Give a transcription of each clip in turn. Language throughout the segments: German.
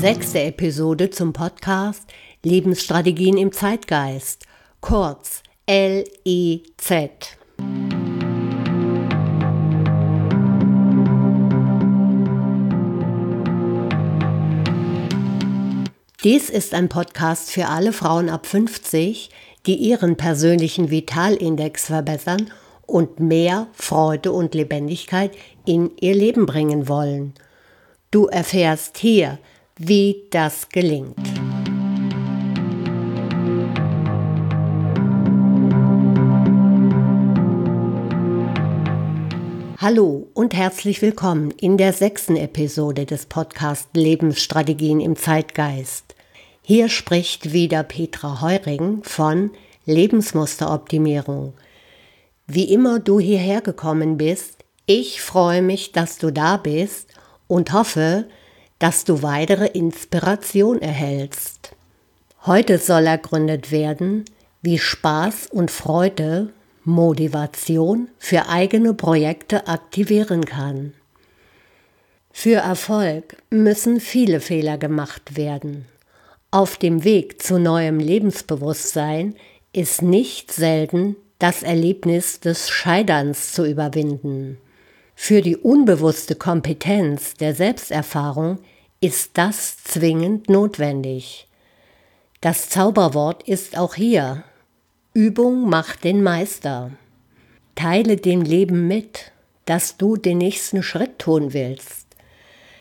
Sechste Episode zum Podcast Lebensstrategien im Zeitgeist, kurz LEZ. Dies ist ein Podcast für alle Frauen ab 50, die ihren persönlichen Vitalindex verbessern und mehr Freude und Lebendigkeit in ihr Leben bringen wollen. Du erfährst hier, wie das gelingt. Hallo und herzlich willkommen in der sechsten Episode des Podcast Lebensstrategien im Zeitgeist. Hier spricht wieder Petra Heuring von Lebensmusteroptimierung. Wie immer du hierher gekommen bist, ich freue mich, dass du da bist und hoffe, dass du weitere Inspiration erhältst. Heute soll ergründet werden, wie Spaß und Freude Motivation für eigene Projekte aktivieren kann. Für Erfolg müssen viele Fehler gemacht werden. Auf dem Weg zu neuem Lebensbewusstsein ist nicht selten das Erlebnis des Scheiterns zu überwinden. Für die unbewusste Kompetenz der Selbsterfahrung ist das zwingend notwendig. Das Zauberwort ist auch hier Übung macht den Meister. Teile dem Leben mit, dass du den nächsten Schritt tun willst.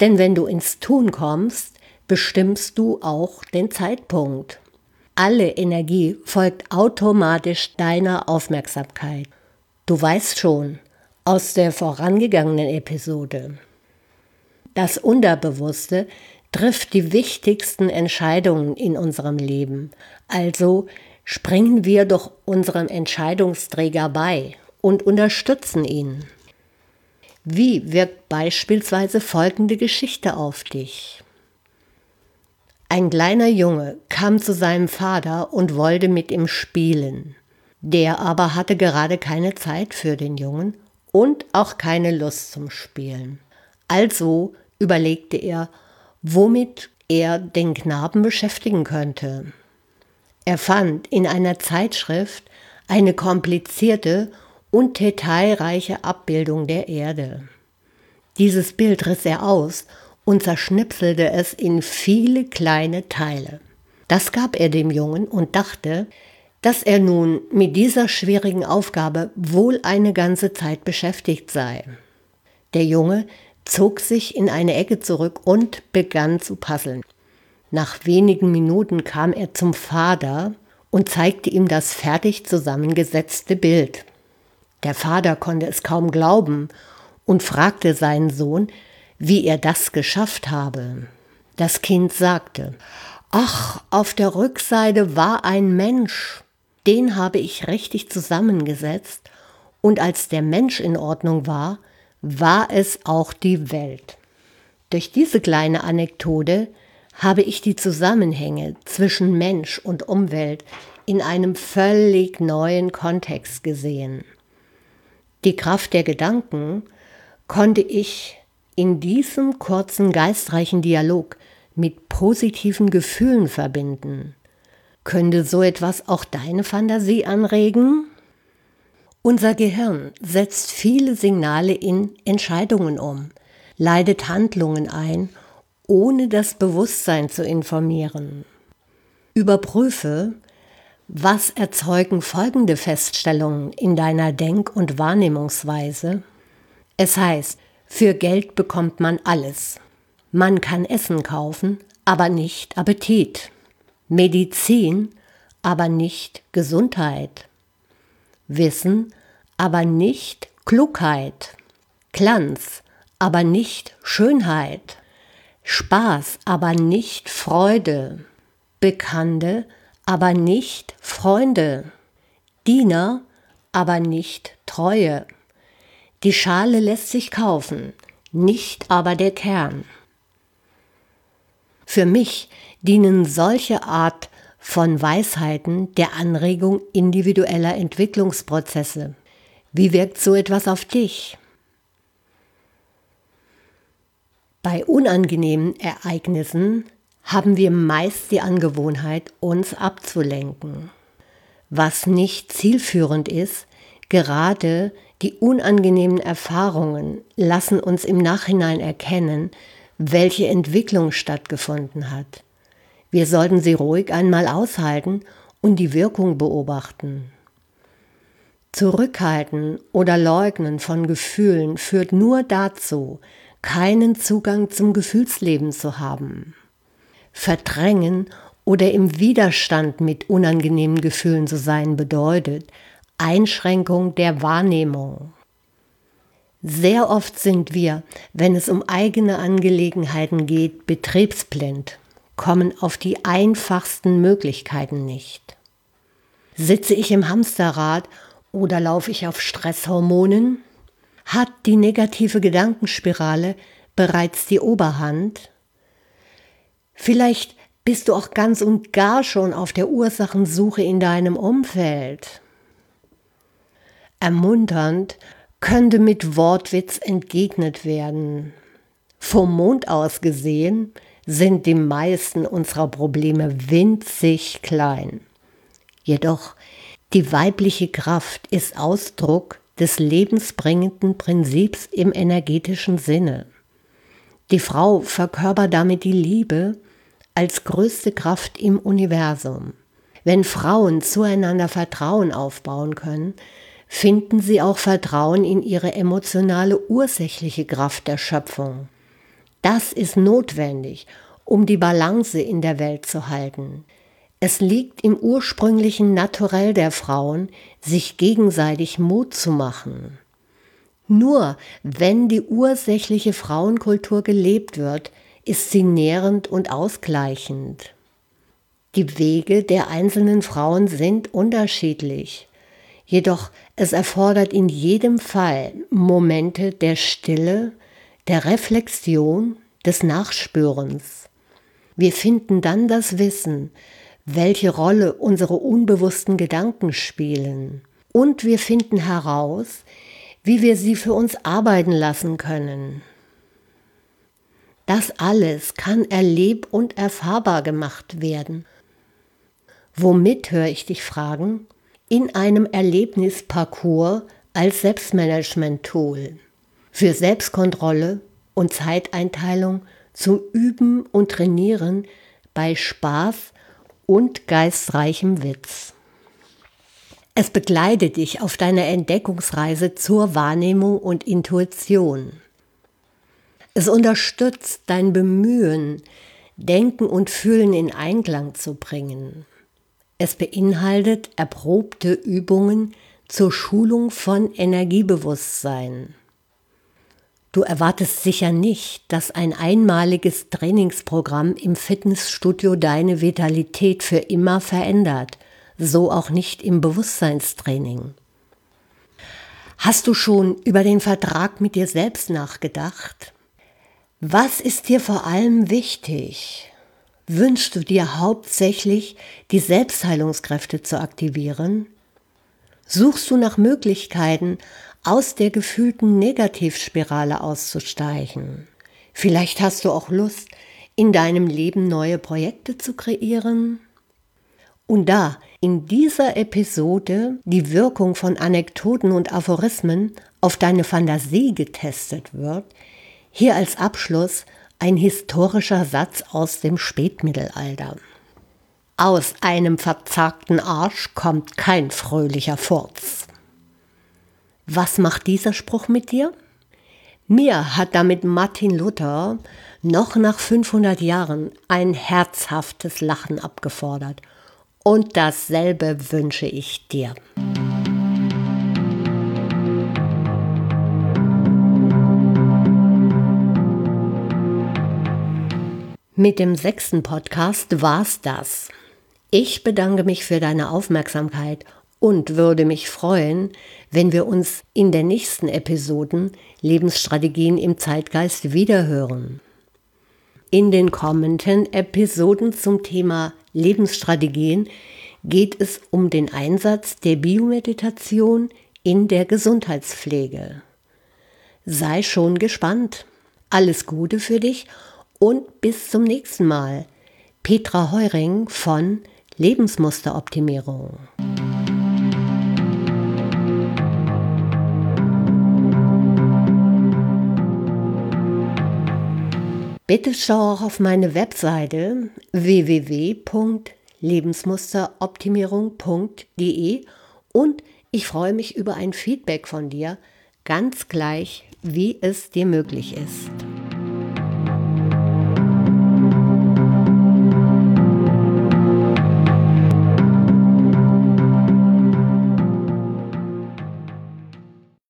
Denn wenn du ins Tun kommst, bestimmst du auch den Zeitpunkt. Alle Energie folgt automatisch deiner Aufmerksamkeit. Du weißt schon aus der vorangegangenen Episode. Das Unterbewusste trifft die wichtigsten Entscheidungen in unserem Leben, also springen wir doch unserem Entscheidungsträger bei und unterstützen ihn. Wie wirkt beispielsweise folgende Geschichte auf dich? Ein kleiner Junge kam zu seinem Vater und wollte mit ihm spielen. Der aber hatte gerade keine Zeit für den Jungen und auch keine Lust zum Spielen. Also überlegte er, womit er den Knaben beschäftigen könnte. Er fand in einer Zeitschrift eine komplizierte und detailreiche Abbildung der Erde. Dieses Bild riss er aus und zerschnipselte es in viele kleine Teile. Das gab er dem Jungen und dachte, dass er nun mit dieser schwierigen Aufgabe wohl eine ganze Zeit beschäftigt sei. Der Junge zog sich in eine Ecke zurück und begann zu puzzeln. Nach wenigen Minuten kam er zum Vater und zeigte ihm das fertig zusammengesetzte Bild. Der Vater konnte es kaum glauben und fragte seinen Sohn, wie er das geschafft habe. Das Kind sagte, Ach, auf der Rückseite war ein Mensch, den habe ich richtig zusammengesetzt, und als der Mensch in Ordnung war, war es auch die Welt. Durch diese kleine Anekdote habe ich die Zusammenhänge zwischen Mensch und Umwelt in einem völlig neuen Kontext gesehen. Die Kraft der Gedanken konnte ich in diesem kurzen geistreichen Dialog mit positiven Gefühlen verbinden. Könnte so etwas auch deine Fantasie anregen? Unser Gehirn setzt viele Signale in Entscheidungen um, leitet Handlungen ein ohne das Bewusstsein zu informieren. Überprüfe, was erzeugen folgende Feststellungen in deiner Denk- und Wahrnehmungsweise? Es heißt, für Geld bekommt man alles. Man kann Essen kaufen, aber nicht Appetit. Medizin, aber nicht Gesundheit. Wissen, aber nicht Klugheit. Glanz, aber nicht Schönheit. Spaß, aber nicht Freude. Bekannte, aber nicht Freunde. Diener, aber nicht Treue. Die Schale lässt sich kaufen, nicht aber der Kern. Für mich dienen solche Art von Weisheiten der Anregung individueller Entwicklungsprozesse. Wie wirkt so etwas auf dich? Bei unangenehmen Ereignissen haben wir meist die Angewohnheit, uns abzulenken. Was nicht zielführend ist, gerade die unangenehmen Erfahrungen lassen uns im Nachhinein erkennen, welche Entwicklung stattgefunden hat. Wir sollten sie ruhig einmal aushalten und die Wirkung beobachten. Zurückhalten oder Leugnen von Gefühlen führt nur dazu, keinen Zugang zum Gefühlsleben zu haben. Verdrängen oder im Widerstand mit unangenehmen Gefühlen zu sein bedeutet Einschränkung der Wahrnehmung. Sehr oft sind wir, wenn es um eigene Angelegenheiten geht, betriebsblind, kommen auf die einfachsten Möglichkeiten nicht. Sitze ich im Hamsterrad oder laufe ich auf Stresshormonen? Hat die negative Gedankenspirale bereits die Oberhand? Vielleicht bist du auch ganz und gar schon auf der Ursachensuche in deinem Umfeld. Ermunternd könnte mit Wortwitz entgegnet werden. Vom Mond aus gesehen sind die meisten unserer Probleme winzig klein. Jedoch die weibliche Kraft ist Ausdruck des lebensbringenden Prinzips im energetischen Sinne. Die Frau verkörpert damit die Liebe als größte Kraft im Universum. Wenn Frauen zueinander Vertrauen aufbauen können, finden sie auch Vertrauen in ihre emotionale ursächliche Kraft der Schöpfung. Das ist notwendig, um die Balance in der Welt zu halten. Es liegt im ursprünglichen Naturell der Frauen, sich gegenseitig Mut zu machen. Nur wenn die ursächliche Frauenkultur gelebt wird, ist sie nährend und ausgleichend. Die Wege der einzelnen Frauen sind unterschiedlich. Jedoch es erfordert in jedem Fall Momente der Stille, der Reflexion, des Nachspürens. Wir finden dann das Wissen, welche Rolle unsere unbewussten Gedanken spielen. Und wir finden heraus, wie wir sie für uns arbeiten lassen können. Das alles kann erleb- und erfahrbar gemacht werden. Womit höre ich dich fragen? In einem Erlebnisparcours als Selbstmanagement-Tool für Selbstkontrolle und Zeiteinteilung zum Üben und Trainieren bei Spaß und geistreichem Witz. Es begleitet dich auf deiner Entdeckungsreise zur Wahrnehmung und Intuition. Es unterstützt dein Bemühen, Denken und Fühlen in Einklang zu bringen. Es beinhaltet erprobte Übungen zur Schulung von Energiebewusstsein. Du erwartest sicher nicht, dass ein einmaliges Trainingsprogramm im Fitnessstudio deine Vitalität für immer verändert, so auch nicht im Bewusstseinstraining. Hast du schon über den Vertrag mit dir selbst nachgedacht? Was ist dir vor allem wichtig? Wünschst du dir hauptsächlich, die Selbstheilungskräfte zu aktivieren? Suchst du nach Möglichkeiten, aus der gefühlten Negativspirale auszusteigen. Vielleicht hast du auch Lust, in deinem Leben neue Projekte zu kreieren. Und da in dieser Episode die Wirkung von Anekdoten und Aphorismen auf deine Fantasie getestet wird, hier als Abschluss ein historischer Satz aus dem Spätmittelalter. Aus einem verzagten Arsch kommt kein fröhlicher Furz. Was macht dieser Spruch mit dir? Mir hat damit Martin Luther noch nach 500 Jahren ein herzhaftes Lachen abgefordert. Und dasselbe wünsche ich dir. Mit dem sechsten Podcast war's das. Ich bedanke mich für deine Aufmerksamkeit und würde mich freuen, wenn wir uns in den nächsten Episoden Lebensstrategien im Zeitgeist wiederhören. In den kommenden Episoden zum Thema Lebensstrategien geht es um den Einsatz der Biomeditation in der Gesundheitspflege. Sei schon gespannt. Alles Gute für dich und bis zum nächsten Mal. Petra Heuring von Lebensmusteroptimierung. Bitte schau auch auf meine Webseite www.lebensmusteroptimierung.de und ich freue mich über ein Feedback von dir, ganz gleich, wie es dir möglich ist.